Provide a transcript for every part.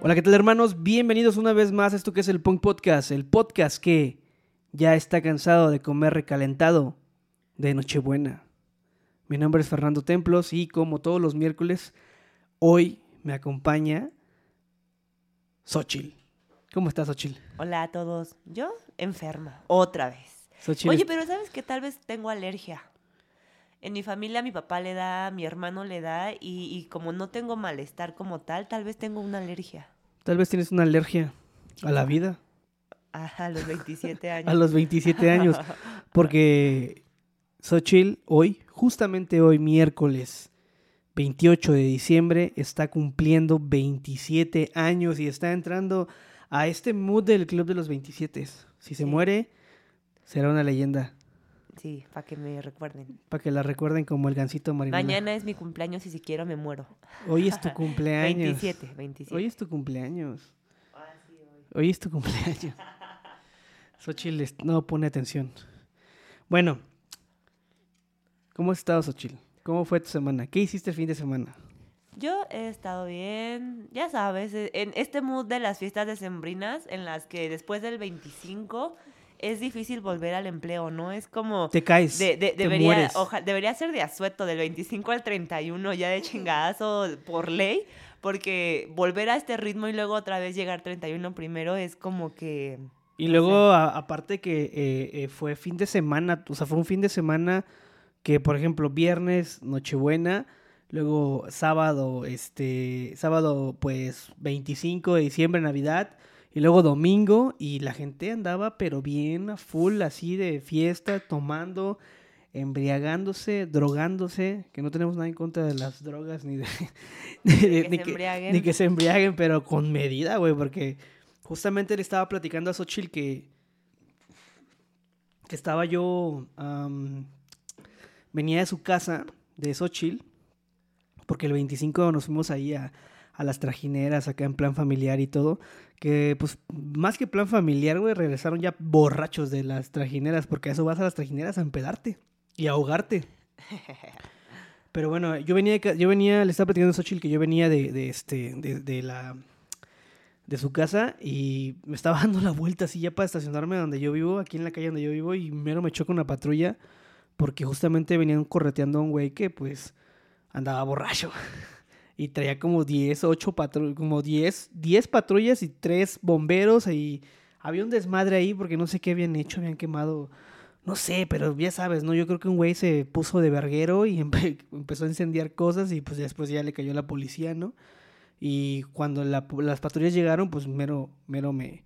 Hola, ¿qué tal hermanos? Bienvenidos una vez más a esto que es el Punk Podcast, el podcast que ya está cansado de comer recalentado de Nochebuena. Mi nombre es Fernando Templos y como todos los miércoles, hoy me acompaña Xochil. ¿Cómo estás, Xochil? Hola a todos. Yo enferma, otra vez. Xochitl Oye, es- pero sabes que tal vez tengo alergia. En mi familia mi papá le da, mi hermano le da y, y como no tengo malestar como tal, tal vez tengo una alergia. tal vez tienes una alergia a la vida Ajá, a los 27 años. a los 27 años. Porque Xochil hoy, justamente hoy, miércoles 28 de diciembre, está cumpliendo 27 años y está entrando a este mood del club de los 27. Si se muere, será una leyenda. Sí, para que me recuerden. Para que la recuerden como el gancito marinela. Mañana es mi cumpleaños y si quiero me muero. Hoy es tu cumpleaños. 27, 27. Hoy es tu cumpleaños. Hoy es tu cumpleaños. Xochitl no pone atención. Bueno, ¿cómo has estado, Xochitl? ¿Cómo fue tu semana? ¿Qué hiciste el fin de semana? Yo he estado bien, ya sabes, e- en este mood de las fiestas decembrinas en las que después del 25 es difícil volver al empleo, ¿no? Es como... Te caes, de- de- te debería, mueres. oja- debería ser de asueto del 25 al 31 ya de chingadazo por ley, porque volver a este ritmo y luego otra vez llegar 31 primero es como que... Y no luego, a- aparte que eh, eh, fue fin de semana, o sea, fue un fin de semana que, por ejemplo, viernes, Nochebuena, luego sábado, este, sábado, pues, 25 de diciembre, Navidad, y luego domingo, y la gente andaba, pero bien a full, así de fiesta, tomando, embriagándose, drogándose, que no tenemos nada en contra de las drogas, ni de... que ni se que- embriaguen. ni que se embriaguen, pero con medida, güey, porque justamente le estaba platicando a Xochitl que, que estaba yo, venía de su casa, de Xochitl, porque el 25 nos fuimos ahí a, a las trajineras, acá en plan familiar y todo, que pues más que plan familiar, güey, regresaron ya borrachos de las trajineras, porque a eso vas a las trajineras a empedarte y a ahogarte. Pero bueno, yo venía, yo venía, le estaba platicando a Xochitl que yo venía de, de este, de, de la, de su casa y me estaba dando la vuelta así ya para estacionarme donde yo vivo, aquí en la calle donde yo vivo y mero me choca una patrulla porque justamente venían correteando a un güey que pues andaba borracho y traía como 10, 8 patrullas, como 10, 10 patrullas y 3 bomberos y había un desmadre ahí porque no sé qué habían hecho, habían quemado, no sé, pero ya sabes, ¿no? Yo creo que un güey se puso de verguero y empe- empezó a incendiar cosas y pues después ya le cayó la policía, ¿no? Y cuando la- las patrullas llegaron, pues mero, mero me,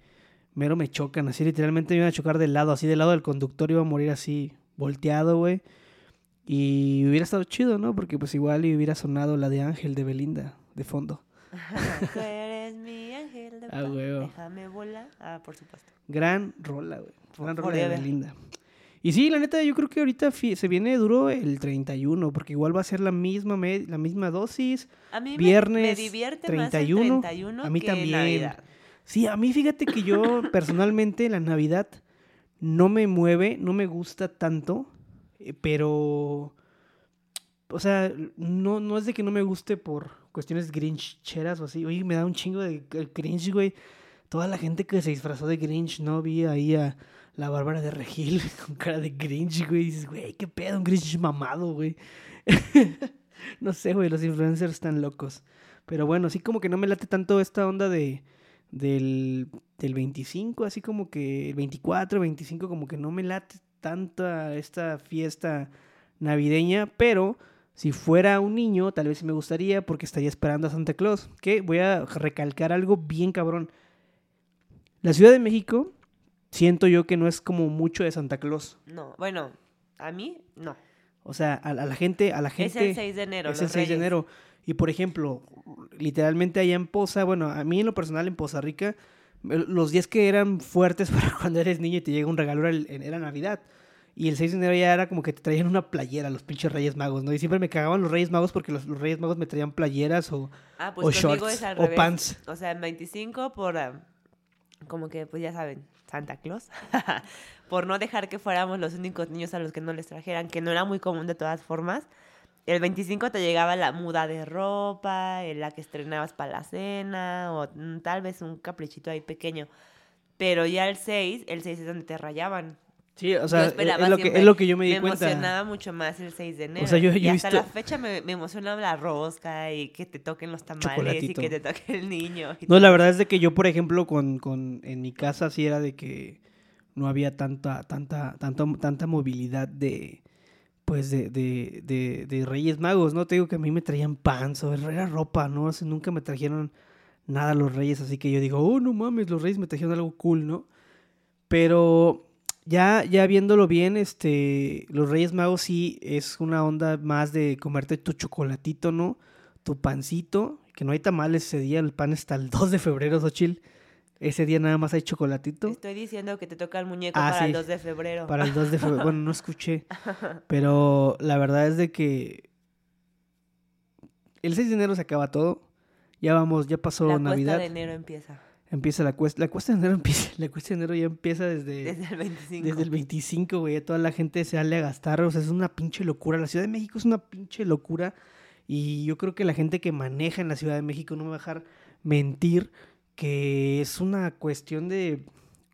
mero me chocan, así literalmente me iban a chocar del lado, así del lado del conductor iba a morir así, volteado, güey. Y hubiera estado chido, ¿no? Porque pues igual hubiera sonado la de Ángel de Belinda de fondo. Tú eres mi ángel de Ah, huevo. déjame volar. Ah, por supuesto. Gran rola, güey. Gran rola de. Belinda. Y sí, la neta, yo creo que ahorita se viene duro el 31, porque igual va a ser la misma, la misma dosis. A mí me- Viernes me, divierte 31, más el 31 a mí que también. Navidad. Sí, a mí fíjate que yo personalmente la Navidad no me mueve, no me gusta tanto, pero, o sea, no, no es de que no me guste por cuestiones grincheras o así. Oye, me da un chingo de cringe, güey. Toda la gente que se disfrazó de Grinch, ¿no? Vi ahí a la Bárbara de Regil con cara de Grinch, güey. Dices, güey, qué pedo, un Grinch mamado, güey. no sé, güey, los influencers están locos. Pero bueno, sí como que no me late tanto esta onda de del, del 25, así como que el 24, 25, como que no me late tanta esta fiesta navideña, pero si fuera un niño, tal vez me gustaría porque estaría esperando a Santa Claus. Que voy a recalcar algo bien cabrón. La Ciudad de México, siento yo que no es como mucho de Santa Claus. No, bueno, a mí no. O sea, a, a la gente, a la Es gente. el 6 de enero. Es el los 6 de enero. Y por ejemplo, literalmente allá en Poza, bueno, a mí en lo personal en Poza Rica, los días que eran fuertes para cuando eres niño y te llega un regalo era, Navidad. Y el 6 de enero ya era como que te traían una playera los pinches Reyes Magos, ¿no? Y siempre me cagaban los Reyes Magos porque los, los Reyes Magos me traían playeras o, Ah, o pues conmigo shorts o revés. pants. O sea, en 25 por, ah, como que, pues ya saben, Santa Claus, por no dejar que fuéramos los únicos niños a los que no les trajeran, que no era muy común de todas formas. El 25 te llegaba la muda de ropa, eh, la que estrenabas para la cena, o mm, tal vez un caprichito ahí pequeño. Pero ya el 6, el 6 es donde te rayaban. Sí, o sea, es, lo que, es lo que yo me di me cuenta. emocionaba mucho más el 6 de enero. sea, yo- yo y hasta visto- la fecha me, me emocionaba la rosca y que te toquen los tamales y que te toque el niño. y No, la todo. verdad es de que yo, por ejemplo, con, con en mi casa sí era de que no había tanta, tanta, tanta, tanta movilidad de pues de, de, de, de Reyes Magos, ¿no? Te digo que a mí me traían pan, sobre era ropa, ¿no? Nunca me trajeron nada los Reyes, así que yo digo, oh, no mames, los Reyes me trajeron algo cool, ¿no? Pero ya, ya viéndolo bien, este, los Reyes Magos sí es una onda más de comerte tu chocolatito, ¿no? Tu pancito, que no hay tamales ese día, el pan está el 2 de febrero, Xochitl. Ese día nada más hay chocolatito. Estoy diciendo que te toca el muñeco Ah, para el sí. 2 de febrero. Para el 2 de febrero. Bueno, no escuché. Pero la verdad es de que el 6 de enero se acaba todo. Ya vamos, ya pasó la Navidad. cuesta de enero empieza. Empieza la cuesta. La cuesta de enero empieza. La cuesta de enero ya empieza desde, Desde el 25. desde el 25, güey. Toda la gente se sale a gastar. O sea, es una pinche locura. La Ciudad de México es una pinche locura. Y yo creo que la gente que maneja en la Ciudad de México no me va a dejar mentir que es una cuestión de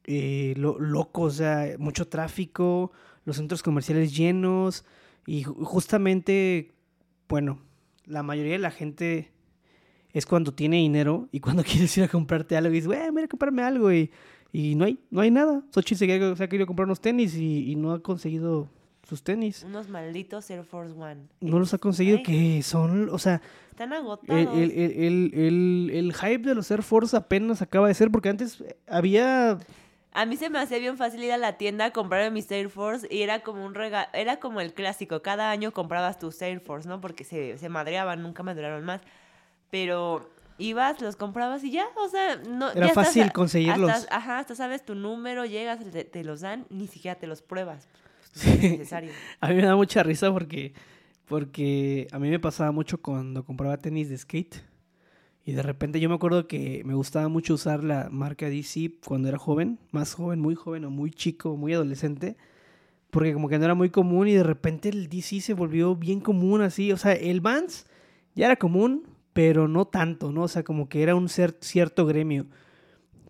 eh, lo- loco, o sea, mucho tráfico, los centros comerciales llenos y ju- justamente, bueno, la mayoría de la gente es cuando tiene dinero y cuando quieres ir a comprarte algo y dices, güey, mira, comprarme algo y, y no hay, no hay nada. Xochitl se, ha querido comprar unos tenis y no ha conseguido sus tenis. Unos malditos Air Force One. No los ha conseguido, que son, o sea, Están agotados. el, el, el, el- el hype de los Air Force apenas acaba de ser, porque antes había A mí se me hacía bien fácil ir a la tienda a comprar mis Air Force y era como un regalo, era como el clásico, cada año comprabas tus Air Force, ¿no? Porque se, se madreaban, nunca me duraron más. Pero ibas, los comprabas y ya, o sea, no... Era ya fácil conseguirlos. hasta- ajá, hasta sabes tu número, llegas, te, te los dan, ni siquiera te los pruebas. Sí. necesario. A mí me da mucha risa porque, porque a mí me pasaba mucho cuando compraba tenis de skate. Y de repente yo me acuerdo que me gustaba mucho usar la marca DC cuando era joven, más joven, muy joven o muy chico, muy adolescente. Porque como que no era muy común y de repente el DC se volvió bien común así. O sea, el Vans ya era común, pero no tanto, ¿no? O sea, como que era un cierto gremio.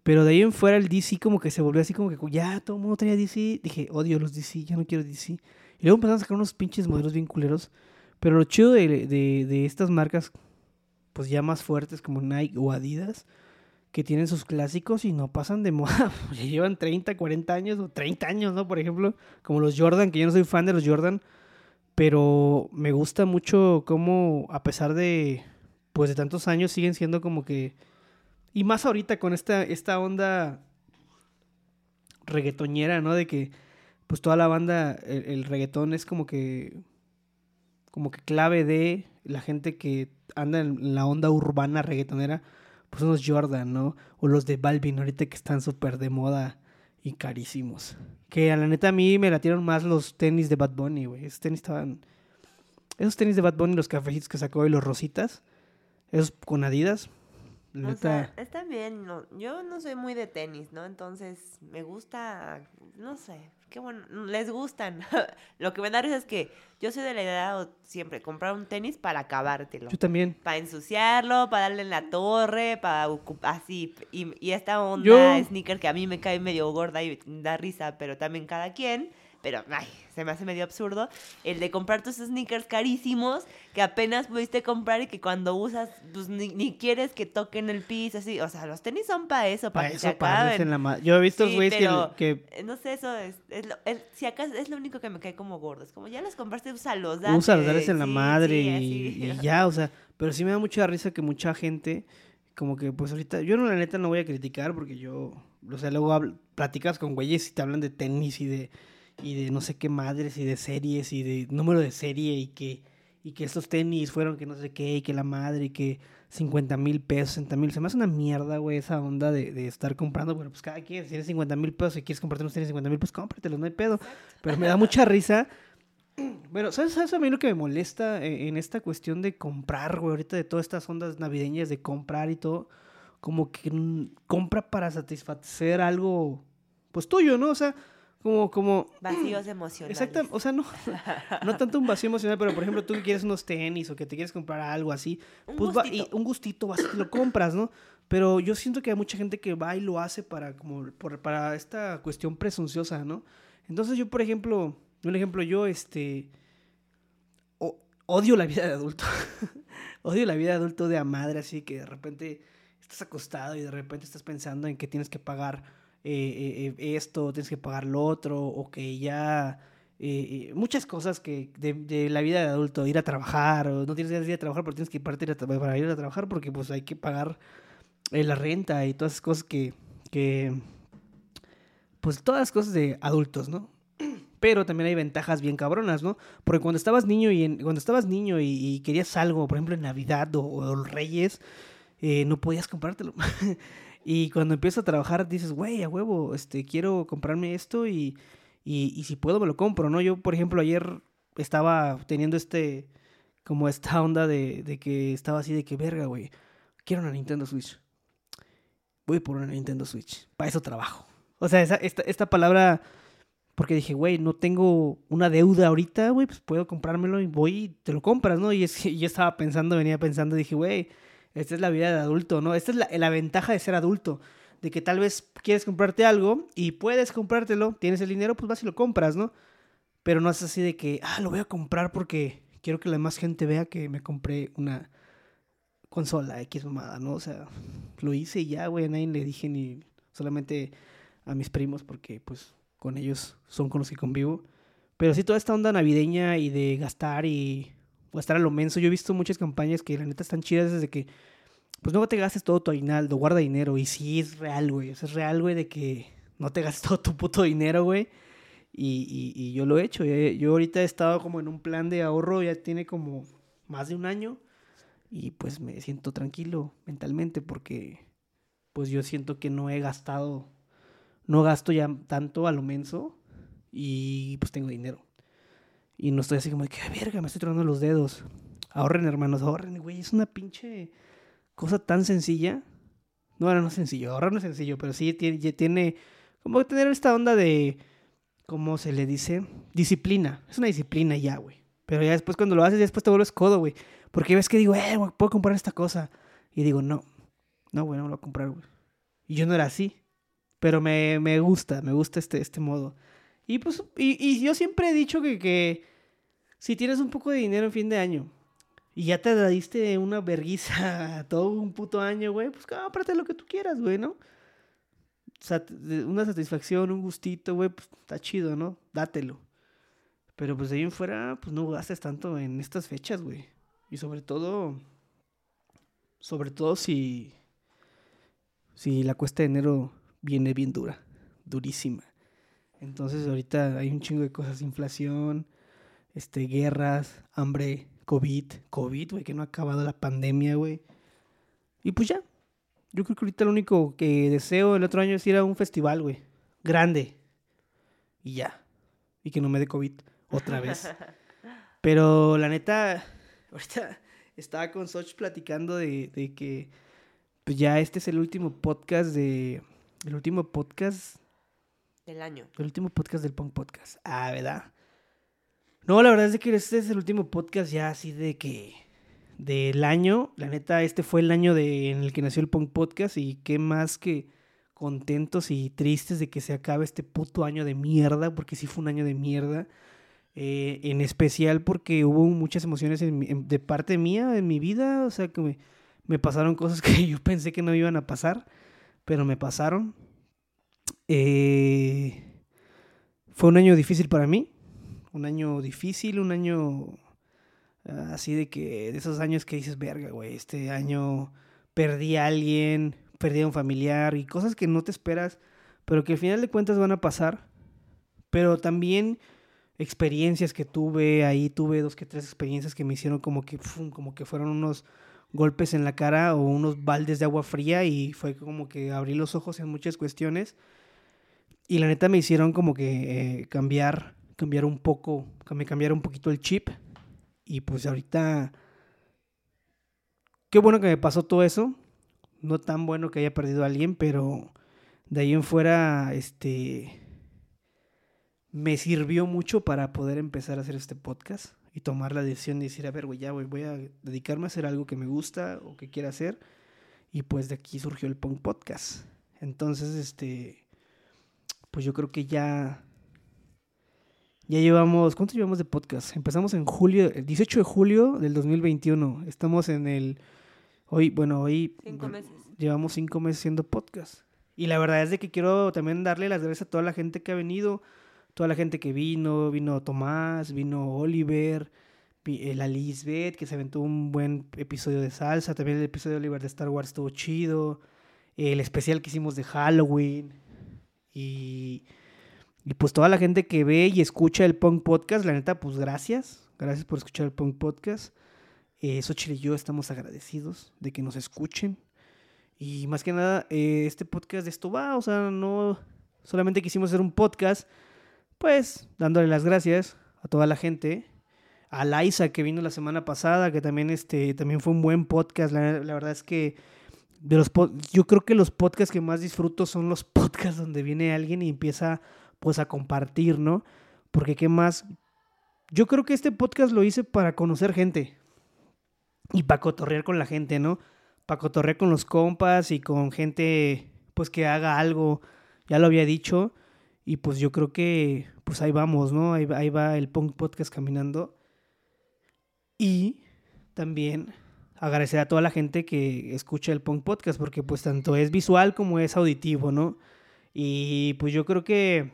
Pero de ahí en fuera el DC como que se volvió así como que ya todo el mundo tenía DC. Dije, odio los DC, ya no quiero DC. Y luego empezaron a sacar unos pinches modelos bien culeros. Pero lo chido de, de, de estas marcas, pues ya más fuertes como Nike o Adidas, que tienen sus clásicos y no pasan de moda. Ya llevan 30, 40 años o 30 años, ¿no? Por ejemplo, como los Jordan, que yo no soy fan de los Jordan. Pero me gusta mucho cómo, a pesar de, pues de tantos años, siguen siendo como que... Y más ahorita con esta, esta onda reggaetoñera, ¿no? De que pues toda la banda, el, el reggaetón es como que como que clave de la gente que anda en la onda urbana reggaetonera, pues unos Jordan, ¿no? O los de Balvin ahorita que están súper de moda y carísimos. Que a la neta a mí me latieron más los tenis de Bad Bunny, güey. Esos tenis estaban... Esos tenis de Bad Bunny, los cafecitos que sacó y los rositas, esos con Adidas, O sea, está bien, no, yo no soy muy de tenis, ¿no? Entonces, me gusta, no sé, qué bueno, les gustan. Lo que me da risa es que yo soy de la idea de siempre comprar un tenis para acabártelo. Yo también. Para ensuciarlo, para darle en la torre, para ocupar así. Y, y esta onda Yo- sneaker que a mí me cae medio gorda y da risa, pero también cada quien. Pero, ay, se me hace medio absurdo. El de comprar tus sneakers carísimos que apenas pudiste comprar y que cuando usas, pues ni, ni quieres que toquen el piso, así. O sea, los tenis son para eso, para Para que se eso, para darles acaben. en la Yo he visto Sí, güeyes que- Eh, No sé, eso es, es lo, es- si acaso es lo único que me cae como gordo. Es como ya los compraste, úsalos, date. usa los dales en la madre sí, y, ya, o sea, pero sí me da mucha risa que mucha gente, como que pues ahorita, yo no la neta no voy a criticar porque yo, o sea, luego platicas con güeyes y te hablan de tenis y de, y de no sé qué madres y de series y de número de serie y que, y que estos tenis fueron que no sé qué y que la madre y que 50 mil pesos, 60 mil, se me hace una mierda, güey, esa onda de, de estar comprando, bueno, pues cada quien, si tienes 50 mil pesos y quieres comprarte unos tenis de 50 mil, pues cómpratelos, no hay pedo, pero me da mucha risa bueno, ¿sabes, ¿sabes a mí lo que me molesta en, en esta cuestión de comprar, güey? Ahorita de todas estas ondas navideñas de comprar y todo. como que mm, compra para satisfacer algo, pues tuyo, ¿no? O sea, como, como... Vacíos emocionales. Exacto, o sea, no, no tanto un vacío emocional, pero por ejemplo, tú que quieres unos tenis o que te quieres comprar algo así, Un pues va, y gustito. un gustito, vas lo compras, ¿no? Pero yo siento que hay mucha gente que va y lo hace para, como, por- para esta cuestión presunciosa, ¿no? Entonces yo, por ejemplo, un ejemplo, yo, este, o- odio la vida de adulto. odio la vida de adulto de a madre, así que de repente estás acostado y de repente estás pensando en que tienes que pagar eh, eh, esto, tienes que pagar lo otro, o que ya... eh, muchas cosas que de, la vida de adulto, ir a trabajar, o no tienes de ir a trabajar, pero tienes que partir a para ir a trabajar porque pues hay que pagar la renta y todas esas cosas que, que, pues todas las cosas de adultos, ¿no? Pero también hay ventajas bien cabronas, ¿no? Porque cuando estabas niño y cuando estabas niño y, querías algo, por ejemplo en Navidad o, o Reyes, no podías comprártelo. y cuando empiezas a trabajar dices, güey, a huevo, este, quiero comprarme esto y, y, y si puedo me lo compro, ¿no? Yo, por ejemplo, ayer estaba teniendo este, como esta onda de, de que estaba así de que, verga, güey, quiero una Nintendo Switch. Voy por una Nintendo Switch. Para eso trabajo. O sea, esa- esta, esta palabra, porque dije, güey, no tengo una deuda ahorita, güey, pues puedo comprármelo y voy y te lo compras, ¿no? Y es que yo estaba pensando, venía pensando, dije, güey, esta es la vida de adulto, ¿no? Esta es la, ventaja de ser adulto. De que tal vez quieres comprarte algo y puedes comprártelo, tienes el dinero, pues vas y lo compras, ¿no? Pero no es así de que, ah, lo voy a comprar porque quiero que la demás gente vea que me compré una consola X mamada, ¿no? O sea, lo hice y ya, güey, a nadie le dije ni solamente a mis primos porque pues con ellos son con los que convivo. Pero sí, toda esta onda navideña y de gastar y gastar a lo menso. Yo he visto muchas campañas que la neta están chidas desde que, pues no te gastes todo tu aguinaldo, guarda dinero. Y sí, es real, güey. Es real, güey, de que no te gastes todo tu puto dinero, güey. Y, y- y yo lo he hecho. Yo ahorita he estado como en un plan de ahorro, ya tiene como más de un año. Y pues me siento tranquilo mentalmente porque pues yo siento que no he gastado, no gasto ya tanto a lo menso y pues tengo dinero. Y no estoy así como de que, "Ay, verga, me estoy tronando los dedos. Ahorren, hermanos, ahorren, güey. Es una pinche cosa tan sencilla. No, bueno, no es sencillo. Ahorrar no es sencillo, pero sí tiene, tiene como tener esta onda de, ¿cómo se le dice? Disciplina. Es una disciplina ya, güey. Pero ya después cuando lo haces, ya después te vuelves codo, güey. Porque ves que digo, eh, güey, puedo comprar esta cosa. Y digo, no, no, güey, no lo voy a comprar, güey. Y yo no era así. Pero me, me gusta, me gusta este, este modo. Y pues, y, yo siempre he dicho que, que si tienes un poco de dinero en fin de año y ya te diste una verguiza todo un puto año, güey, pues cómprate lo que tú quieras, güey, ¿no? Una satisfacción, un gustito, güey, pues está chido, ¿no? Dátelo. Pero pues de ahí en fuera, pues no gastes tanto en estas fechas, güey. Y sobre todo, sobre todo si, si la cuesta de enero viene bien dura, durísima. Entonces ahorita hay un chingo de cosas, inflación, este, guerras, hambre, COVID, COVID, güey, que no ha acabado la pandemia, güey. Y pues ya, yo creo que ahorita lo único que deseo el otro año es ir a un festival, güey, grande. Y ya. Y que no me dé COVID otra vez. Pero la neta, ahorita estaba con Soch platicando de, de que pues ya este es el último podcast de... El último podcast Del año. el último podcast del Punk Podcast. Ah, ¿verdad? No, la verdad es que este es el último podcast ya así de que... Del año. La neta, este fue el año de, en el que nació el Punk Podcast. Y qué más que contentos y tristes de que se acabe este puto año de mierda. Porque sí fue un año de mierda. Eh, en especial porque hubo muchas emociones de parte mía en mi vida. O sea, que me, me pasaron cosas que yo pensé que no iban a pasar. Pero me pasaron. Eh, fue un año difícil para mí. Un año difícil, un año ah, así de que, de esos años que dices, verga, güey, este año perdí a alguien, perdí a un familiar y cosas que no te esperas, pero que al final de cuentas van a pasar. Pero también experiencias que tuve, ahí tuve dos que tres experiencias que me hicieron como que, como que fueron unos golpes en la cara o unos baldes de agua fría y fue como que abrí los ojos en muchas cuestiones y la neta me hicieron como que eh, cambiar, cambiar un poco, me cambiara un poquito el chip y pues ahorita, qué bueno que me pasó todo eso, no tan bueno que haya perdido a alguien, pero de ahí en fuera, este, me sirvió mucho para poder empezar a hacer este podcast y tomar la decisión de decir, a ver, güey, ya, voy a dedicarme a hacer algo que me gusta o que quiera hacer. Y pues de aquí surgió el Punk Podcast. Entonces, este, pues yo creo que ya, ya llevamos, ¿cuánto llevamos de podcast? Empezamos en julio, el 18 de julio del 2021. Estamos en el, hoy, bueno, hoy Cinco meses. llevamos cinco meses haciendo podcast. Y la verdad es de que quiero también darle las gracias a toda la gente que ha venido, toda la gente que vino, vino Tomás, vino Oliver, eh, la Lisbeth, que se aventó un buen episodio de salsa, también el episodio de Oliver de Star Wars estuvo chido, el especial que hicimos de Halloween, y, y pues toda la gente que ve y escucha el Punk Podcast, la neta, pues gracias, gracias por escuchar el Punk Podcast. Eh, y yo estamos agradecidos de que nos escuchen. Y más que nada, eh, este podcast de esto va, o sea, no solamente quisimos hacer un podcast, pues dándole las gracias a toda la gente, a Laisa que vino la semana pasada, que también, este, también fue un buen podcast, la verdad es que de los yo creo que los podcasts que más disfruto son los podcasts donde viene alguien y empieza pues a compartir, ¿no? Porque qué más, yo creo que este podcast lo hice para conocer gente y para cotorrear con la gente, ¿no? Para cotorrear con los compas y con gente, pues que haga algo. Ya lo había dicho. Y pues yo creo que, pues ahí vamos, ¿no? Ahí, ahí va el Punk Podcast caminando. Y también agradecer a toda la gente que escucha el Punk Podcast, porque pues tanto es visual como es auditivo, ¿no? Y pues yo creo que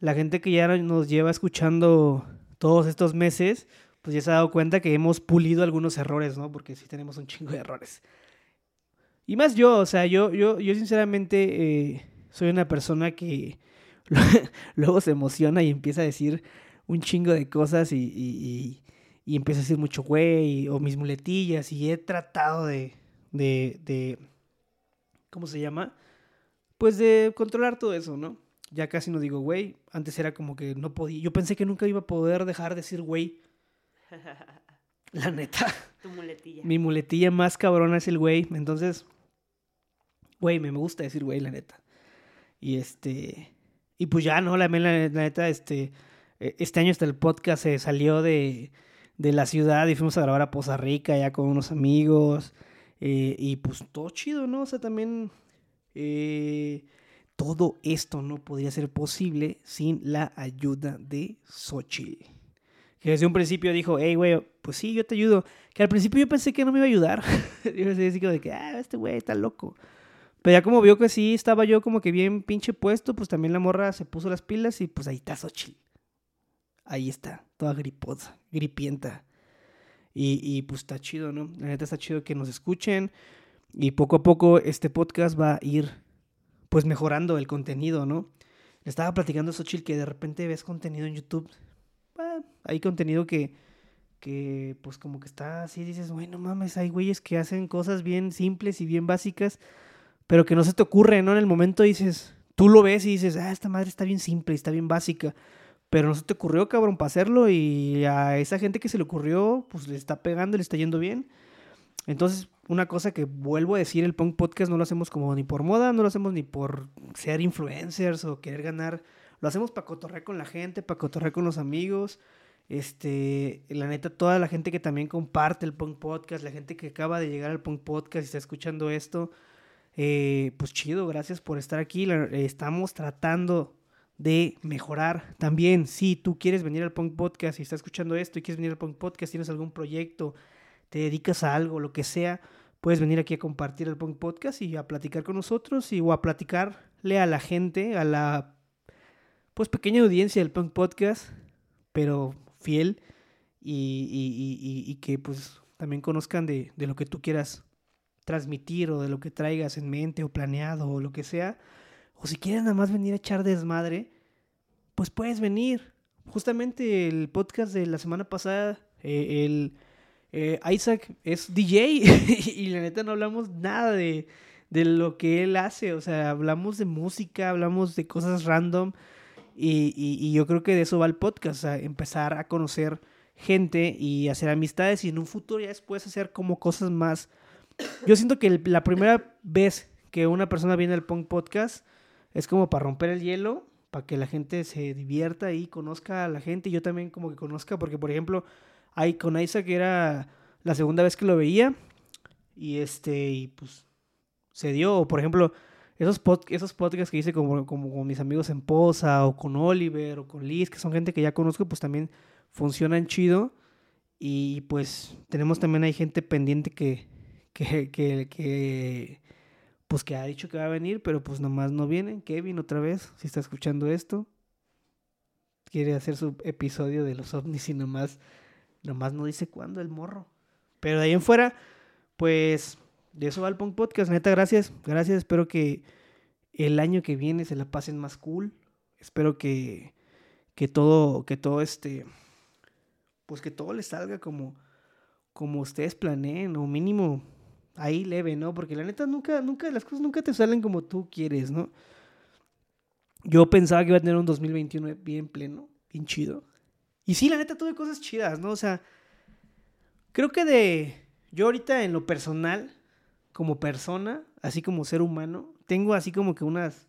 la gente que ya nos lleva escuchando todos estos meses, pues ya se ha dado cuenta que hemos pulido algunos errores, ¿no? Porque sí tenemos un chingo de errores. Y más yo, o sea, yo, yo, yo sinceramente eh, soy una persona que luego se emociona y empieza a decir un chingo de cosas y, y empieza a decir mucho güey o mis muletillas y he tratado de, de, de, ¿cómo se llama? Pues de controlar todo eso, ¿no? Ya casi no digo güey, antes era como que no podía, yo pensé que nunca iba a poder dejar de decir güey, la neta. Tu muletilla. Mi muletilla más cabrona es el güey. Entonces, güey, me gusta decir güey, la neta. Y este. Y pues ya, ¿no? La, la, la neta, este. eh, Este año hasta el podcast se salió de, de la ciudad y fuimos a grabar a Poza Rica ya con unos amigos. eh, y pues todo chido, ¿no? O sea, también. eh, todo esto no podría ser posible sin la ayuda de Xochitl. Que desde un principio dijo, hey, güey, pues sí, yo te ayudo. Que al principio yo pensé que no me iba a ayudar. yo pensé así como de que, ah, este güey está loco. Pero ya como vio que sí estaba yo como que bien pinche puesto, pues también la morra se puso las pilas y pues ahí está Xochitl. Ahí está, toda griposa, gripienta. Y, pues está chido, ¿no? La neta está chido que nos escuchen. Y poco a poco este podcast va a ir pues mejorando el contenido, ¿no? Le estaba platicando a Xochitl que de repente ves contenido en YouTube. ah, hay contenido que, que pues como que está así, dices, bueno, mames, hay güeyes que hacen cosas bien simples y bien básicas, pero que no se te ocurre, ¿no? En el momento dices, tú lo ves y dices, ah, esta madre está bien simple, está bien básica, pero no se te ocurrió, cabrón, para hacerlo y a esa gente que se le ocurrió, pues le está pegando, le está yendo bien. Entonces, una cosa que vuelvo a decir, el Punk Podcast no lo hacemos como ni por moda, no lo hacemos ni por ser influencers o querer ganar, lo hacemos para cotorrear con la gente, para cotorrear con los amigos. Este, la neta, toda la gente que también comparte el Punk Podcast, la gente que acaba de llegar al Punk Podcast y está escuchando esto, eh, pues chido, gracias por estar aquí. Estamos tratando de mejorar. También, si tú quieres venir al Punk Podcast y estás escuchando esto y quieres venir al Punk Podcast, tienes algún proyecto, te dedicas a algo, lo que sea, puedes venir aquí a compartir el Punk Podcast y a platicar con nosotros y o a platicarle a la gente, a la pues pequeña audiencia del Punk Podcast, pero fiel y, y- y- y- que pues también conozcan de, de lo que tú quieras transmitir o de lo que traigas en mente o planeado o lo que sea. O si quieres nada más venir a echar desmadre, pues puedes venir. Justamente el podcast de la semana pasada, eh, el eh, Isaac es DJ y la neta no hablamos nada de, de lo que él hace. O sea, hablamos de música, hablamos de cosas random. Y, y- yo creo que de eso va el podcast, sea, empezar a conocer gente y hacer amistades y en un futuro ya después hacer como cosas más yo siento que la primera vez que una persona viene al Punk Podcast es como para romper el hielo, para que la gente se divierta y conozca a la gente y yo también como que conozca, porque por ejemplo, hay con Isaac que era la segunda vez que lo veía y este, y pues se dio, o por ejemplo, esos, pod- esos podcasts que hice como, como con mis amigos en Poza o con Oliver o con Liz, que son gente que ya conozco, pues también funcionan chido. Y pues tenemos también hay gente pendiente que, que, que, que, pues que ha dicho que va a venir, pero pues nomás no vienen. Kevin otra vez, si está escuchando esto, quiere hacer su episodio de los ovnis y nomás, nomás no dice cuándo el morro. Pero de ahí en fuera, pues de eso va el Punk Podcast. Neta, gracias, gracias. Espero que el año que viene se la pasen más cool. Espero que, que todo, que todo este, pues que todo les salga como, como ustedes planeen, o mínimo ahí leve, ¿no? Porque la neta nunca, nunca, las cosas nunca te salen como tú quieres, ¿no? Yo pensaba que iba a tener un 2021 bien pleno, bien chido. Y sí, la neta tuve cosas chidas, ¿no? O sea, creo que de, yo ahorita en lo personal, como persona, así como ser humano, tengo así como que unas,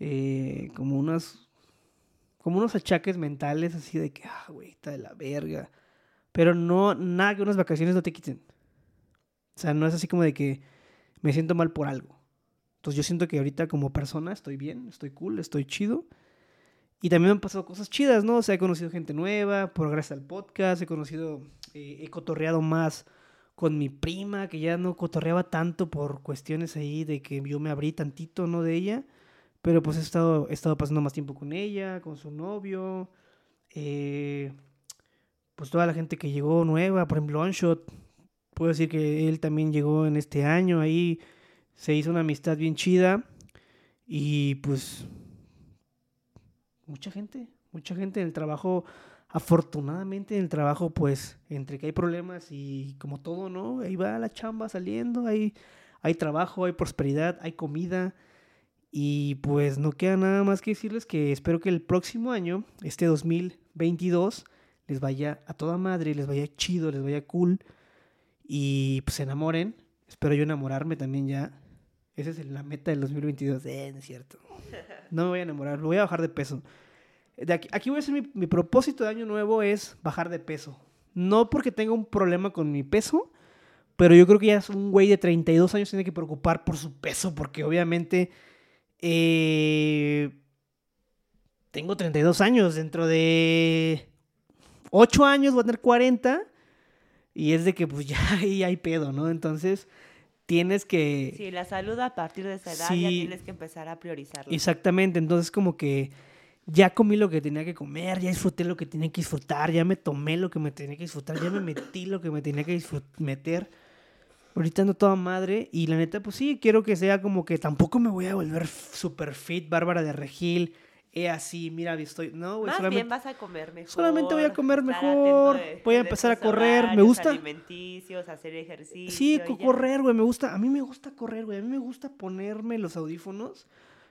eh, como unas, como unos achaques mentales así de que, ah, güey, está de la verga. Pero no, nada que unas vacaciones no te quiten. O sea, no es así como de que me siento mal por algo. Entonces yo siento que ahorita como persona estoy bien, estoy cool, estoy chido. Y también me han pasado cosas chidas, ¿no? O sea, he conocido gente nueva, por gracias al podcast, he conocido, eh, he cotorreado más con mi prima, que ya no cotorreaba tanto por cuestiones ahí de que yo me abrí tantito, ¿no? De ella. Pero pues he estado, he estado pasando más tiempo con ella, con su novio. eh, pues toda la gente que llegó nueva, por ejemplo, Onshot. Puedo decir que él también llegó en este año. Ahí se hizo una amistad bien chida. Y pues mucha gente, mucha gente en el trabajo, afortunadamente en el trabajo, pues entre que hay problemas y como todo, ¿no? Ahí va la chamba saliendo, hay, hay trabajo, hay prosperidad, hay comida. Y pues no queda nada más que decirles que espero que el próximo año, este 2022, les vaya a toda madre, les vaya chido, les vaya cool. Y pues se enamoren. Espero yo enamorarme también ya. Esa es la meta del 2022. Eh, no es cierto. No me voy a enamorar, voy a bajar de peso. Aquí, aquí voy a hacer mi, mi propósito de año nuevo es bajar de peso. No porque tenga un problema con mi peso, pero yo creo que ya es un güey de 32 años tiene que preocupar por su peso, porque obviamente eh, tengo 32 años. Dentro de 8 años voy a tener 40 y es de que pues ya ahí hay pedo, ¿no? Entonces tienes que... Sí, la salud a partir de esa edad Sí. ya tienes que empezar a priorizarla. Exactamente, entonces como que ya comí lo que tenía que comer, ya disfruté lo que tenía que disfrutar, ya me tomé lo que me tenía que disfrutar, ya me metí lo que me tenía que meter. Ahorita ando toda madre y la neta, pues sí, quiero que sea como que tampoco me voy a volver super fit, Bárbara de Regil, he así, mira, estoy... No, güey, Más solamente... bien vas a comer mejor. solamente voy a comer mejor, de- voy a empezar a correr, me gusta- alimenticios, hacer ejercicio. Sí, correr, güey, me gusta, a mí me gusta correr, güey, a mí me gusta ponerme los audífonos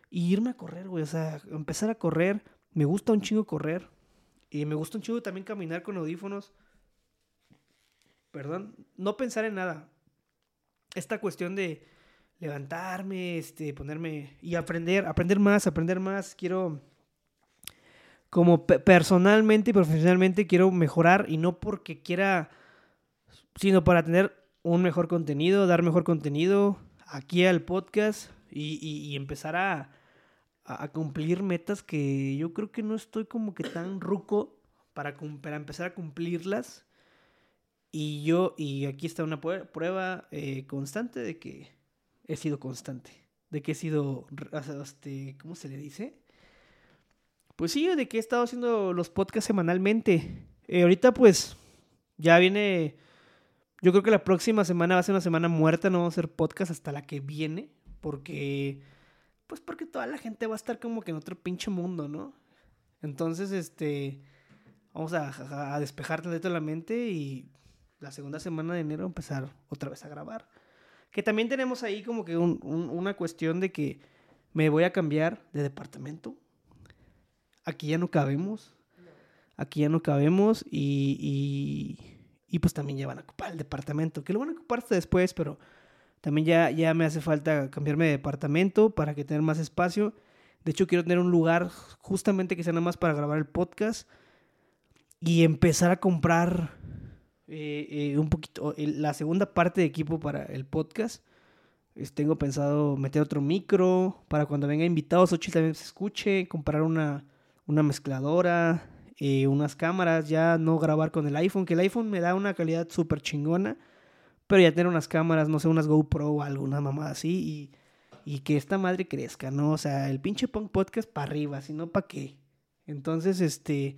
y irme a correr, güey, o sea, empezar a correr, me gusta un chingo correr y me gusta un chingo también caminar con audífonos. Perdón, no pensar en nada. Esta cuestión de levantarme, este, ponerme y aprender, aprender más, aprender más, quiero como pe- personalmente y profesionalmente quiero mejorar y no porque quiera sino para tener un mejor contenido, dar mejor contenido aquí al podcast y, empezar a, cumplir metas que yo creo que no estoy como que tan ruco para, para empezar a cumplirlas. Y yo, y aquí está una prueba eh, constante de que he sido constante, de que he sido, este, ¿cómo se le dice? Pues sí, de que he estado haciendo los podcasts semanalmente. Eh, ahorita pues ya viene yo creo que la próxima semana va a ser una semana muerta, no vamos a hacer podcast hasta la que viene, porque, pues porque toda la gente va a estar como que en otro pinche mundo, ¿no? Entonces, este, vamos a, a- despejar tantito la mente y la segunda semana de enero empezar otra vez a grabar. Que también tenemos ahí como que un- una cuestión de que me voy a cambiar de departamento. Aquí ya no cabemos. Aquí ya no cabemos y, y, pues también ya van a ocupar el departamento. Que lo van a ocupar hasta después, pero También ya, ya me hace falta cambiarme de departamento para que tener más espacio. De hecho, quiero tener un lugar justamente que sea nada más para grabar el podcast y empezar a comprar eh, eh, un poquito la segunda parte de equipo para el podcast. tengo pensado meter otro micro para cuando venga invitados, Ochi también se escuche, comprar una, una mezcladora, eh, unas cámaras, ya no grabar con el iPhone, que el iPhone me da una calidad súper chingona, pero ya tener unas cámaras, no sé, unas GoPro o alguna mamada así y, y que esta madre crezca, ¿no? O sea, el pinche punk podcast para arriba, si no, ¿para qué? Entonces, este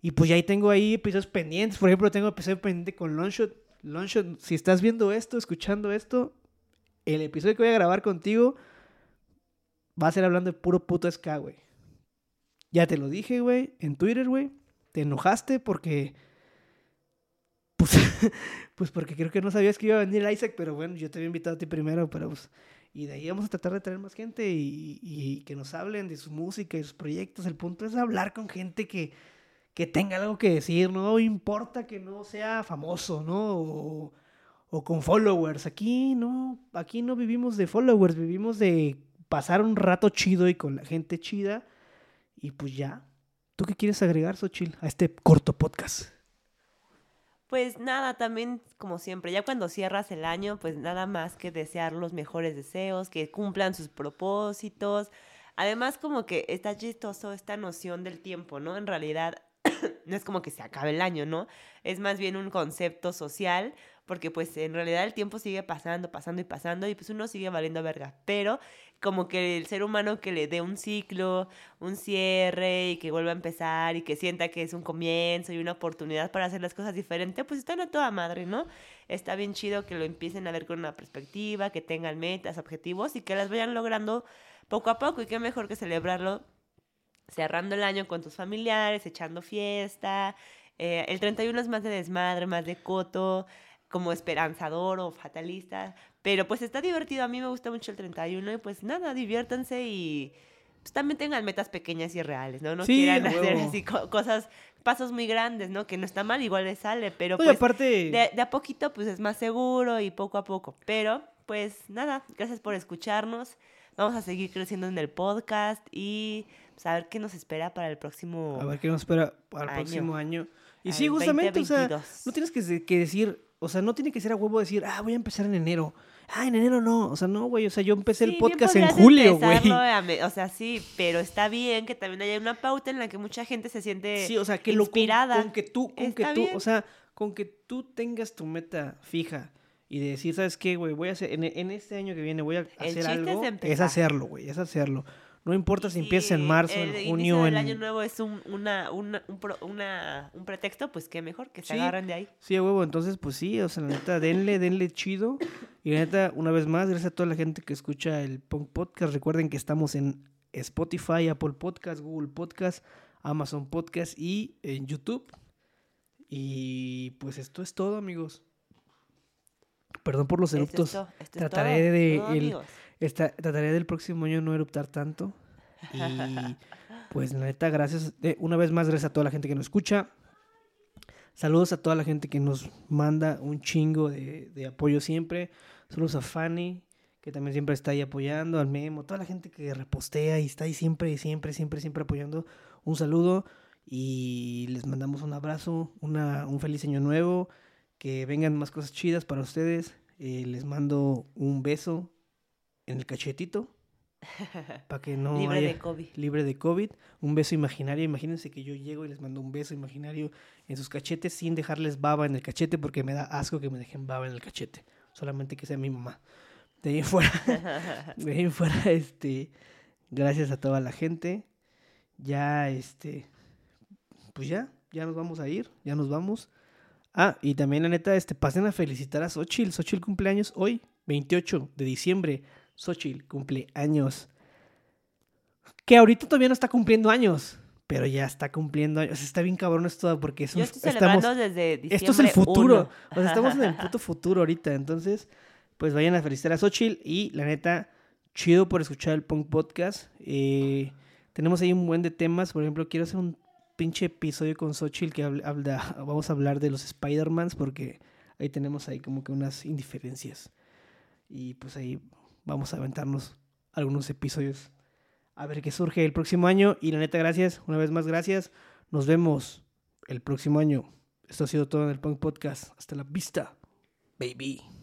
y pues ya ahí tengo ahí episodios pendientes. Por ejemplo, tengo episodio pendiente con Longshot. Longshot, si estás viendo esto, escuchando esto, el episodio que voy a grabar contigo va a ser hablando de puro puto ska, güey. Ya te lo dije, güey, en Twitter, güey. Te enojaste porque... Pues, pues porque creo que no sabías que iba a venir Isaac, pero bueno, yo te había invitado a ti primero, pero pues... Y de ahí vamos a tratar de traer más gente y, y que nos hablen de su música y sus proyectos. El punto es hablar con gente que que tenga algo que decir, no importa que no sea famoso, ¿no? O, con followers. Aquí no, aquí no vivimos de followers, vivimos de pasar un rato chido y con la gente chida. Y pues ya. ¿Tú qué quieres agregar, Xochil, a este corto podcast? Pues nada, también como siempre, ya cuando cierras el año, pues nada más que desear los mejores deseos, que cumplan sus propósitos. Además, como que está chistoso esta noción del tiempo, ¿no? En realidad, no es como que se acabe el año, ¿no? Es más bien un concepto social, porque pues en realidad el tiempo sigue pasando, pasando y pasando, y pues uno sigue valiendo verga. Pero como que el ser humano que le dé un ciclo, un cierre, y que vuelva a empezar, y que sienta que es un comienzo y una oportunidad para hacer las cosas diferentes, pues está en toda madre, ¿no? Está bien chido que lo empiecen a ver con una perspectiva, que tengan metas, objetivos, y que las vayan logrando poco a poco, y qué mejor que celebrarlo cerrando el año con tus familiares, echando fiesta. Eh, el 31 es más de desmadre, más de coto, como esperanzador o fatalista. Pero pues está divertido. A mí me gusta mucho el 31 y pues nada, diviértanse y pues también tengan metas pequeñas y reales, ¿no? No quieran hacer así cosas, pasos muy grandes, ¿no? Que no está mal, igual les sale, pero pues aparte... de, de a poquito pues es más seguro y poco a poco. Pero pues nada, gracias por escucharnos. Vamos a seguir creciendo en el podcast y saber pues, qué nos espera para el próximo A ver qué nos espera para el próximo año. Y sí, justamente, o sea, no tienes que, decir, o sea, no tiene que ser a huevo decir, ah, voy a empezar en enero. Ah, en enero no. O sea, no, güey. O sea, yo empecé el podcast en julio, güey. O sea, sí, pero está bien que también haya una pauta en la que mucha gente se siente sí, o sea, que inspirada. Lo, con, que tú, con que tú, o sea, con que tú tengas tu meta fija y de decir, ¿sabes qué, güey? Voy a hacer, en, este año que viene voy a hacer algo. Es, hacerlo, güey, es hacerlo. No importa si empieza en marzo, en junio. El año nuevo es un, una, una, un, pretexto, pues qué mejor que se agarren de ahí. Sí, huevo, entonces pues sí, o sea, la neta, denle, denle chido. Y la neta, una vez más, gracias a toda la gente que escucha el Punk Podcast. Recuerden que estamos en Spotify, Apple Podcast, Google Podcast, Amazon Podcast y en YouTube. Y pues esto es todo, amigos. Perdón por los eruptos. trataré de trataré del próximo año no eruptar tanto. Y pues la neta, gracias. Eh, una vez más, gracias a toda la gente que nos escucha. Saludos a toda la gente que nos manda un chingo de, de apoyo siempre. Saludos a Fanny, que también siempre está ahí apoyando, al Memo, toda la gente que repostea y está ahí siempre, siempre, siempre, siempre apoyando. Un saludo y les mandamos un abrazo, una, un feliz año nuevo que vengan más cosas chidas para ustedes. Eh, les mando un beso en el cachetito. Para que no libre de COVID. Libre de COVID. Un beso imaginario. Imagínense que yo llego y les mando un beso imaginario en sus cachetes sin dejarles baba en el cachete porque me da asco que me dejen baba en el cachete. Solamente que sea mi mamá. De ahí fuera. de ahí fuera, este. Gracias a toda la gente. Ya, este. Pues ya, ya nos vamos a ir. Ya nos vamos. Ah, y también la neta, este, pasen a felicitar a Xochitl. Xochitl cumpleaños hoy, 28 de diciembre. Xochitl cumpleaños. Que ahorita todavía no está cumpliendo años, pero ya está cumpliendo años. Está bien cabrón esto porque es un, Yo estoy estamos, desde diciembre Esto es el futuro. O sea, estamos en el puto futuro ahorita. Entonces, pues vayan a felicitar a Xochitl y la neta, chido por escuchar el Punk Podcast. Eh, tenemos ahí un buen de temas. Por ejemplo, quiero hacer un pinche episodio con Xochitl que habla, vamos a hablar de los Spider-Mans porque ahí tenemos ahí como que unas indiferencias. Y pues ahí vamos a aventarnos algunos episodios. A ver qué surge el próximo año. Y la neta, gracias. Una vez más, gracias. Nos vemos el próximo año. Esto ha sido todo en el Punk Podcast. Hasta la vista, baby.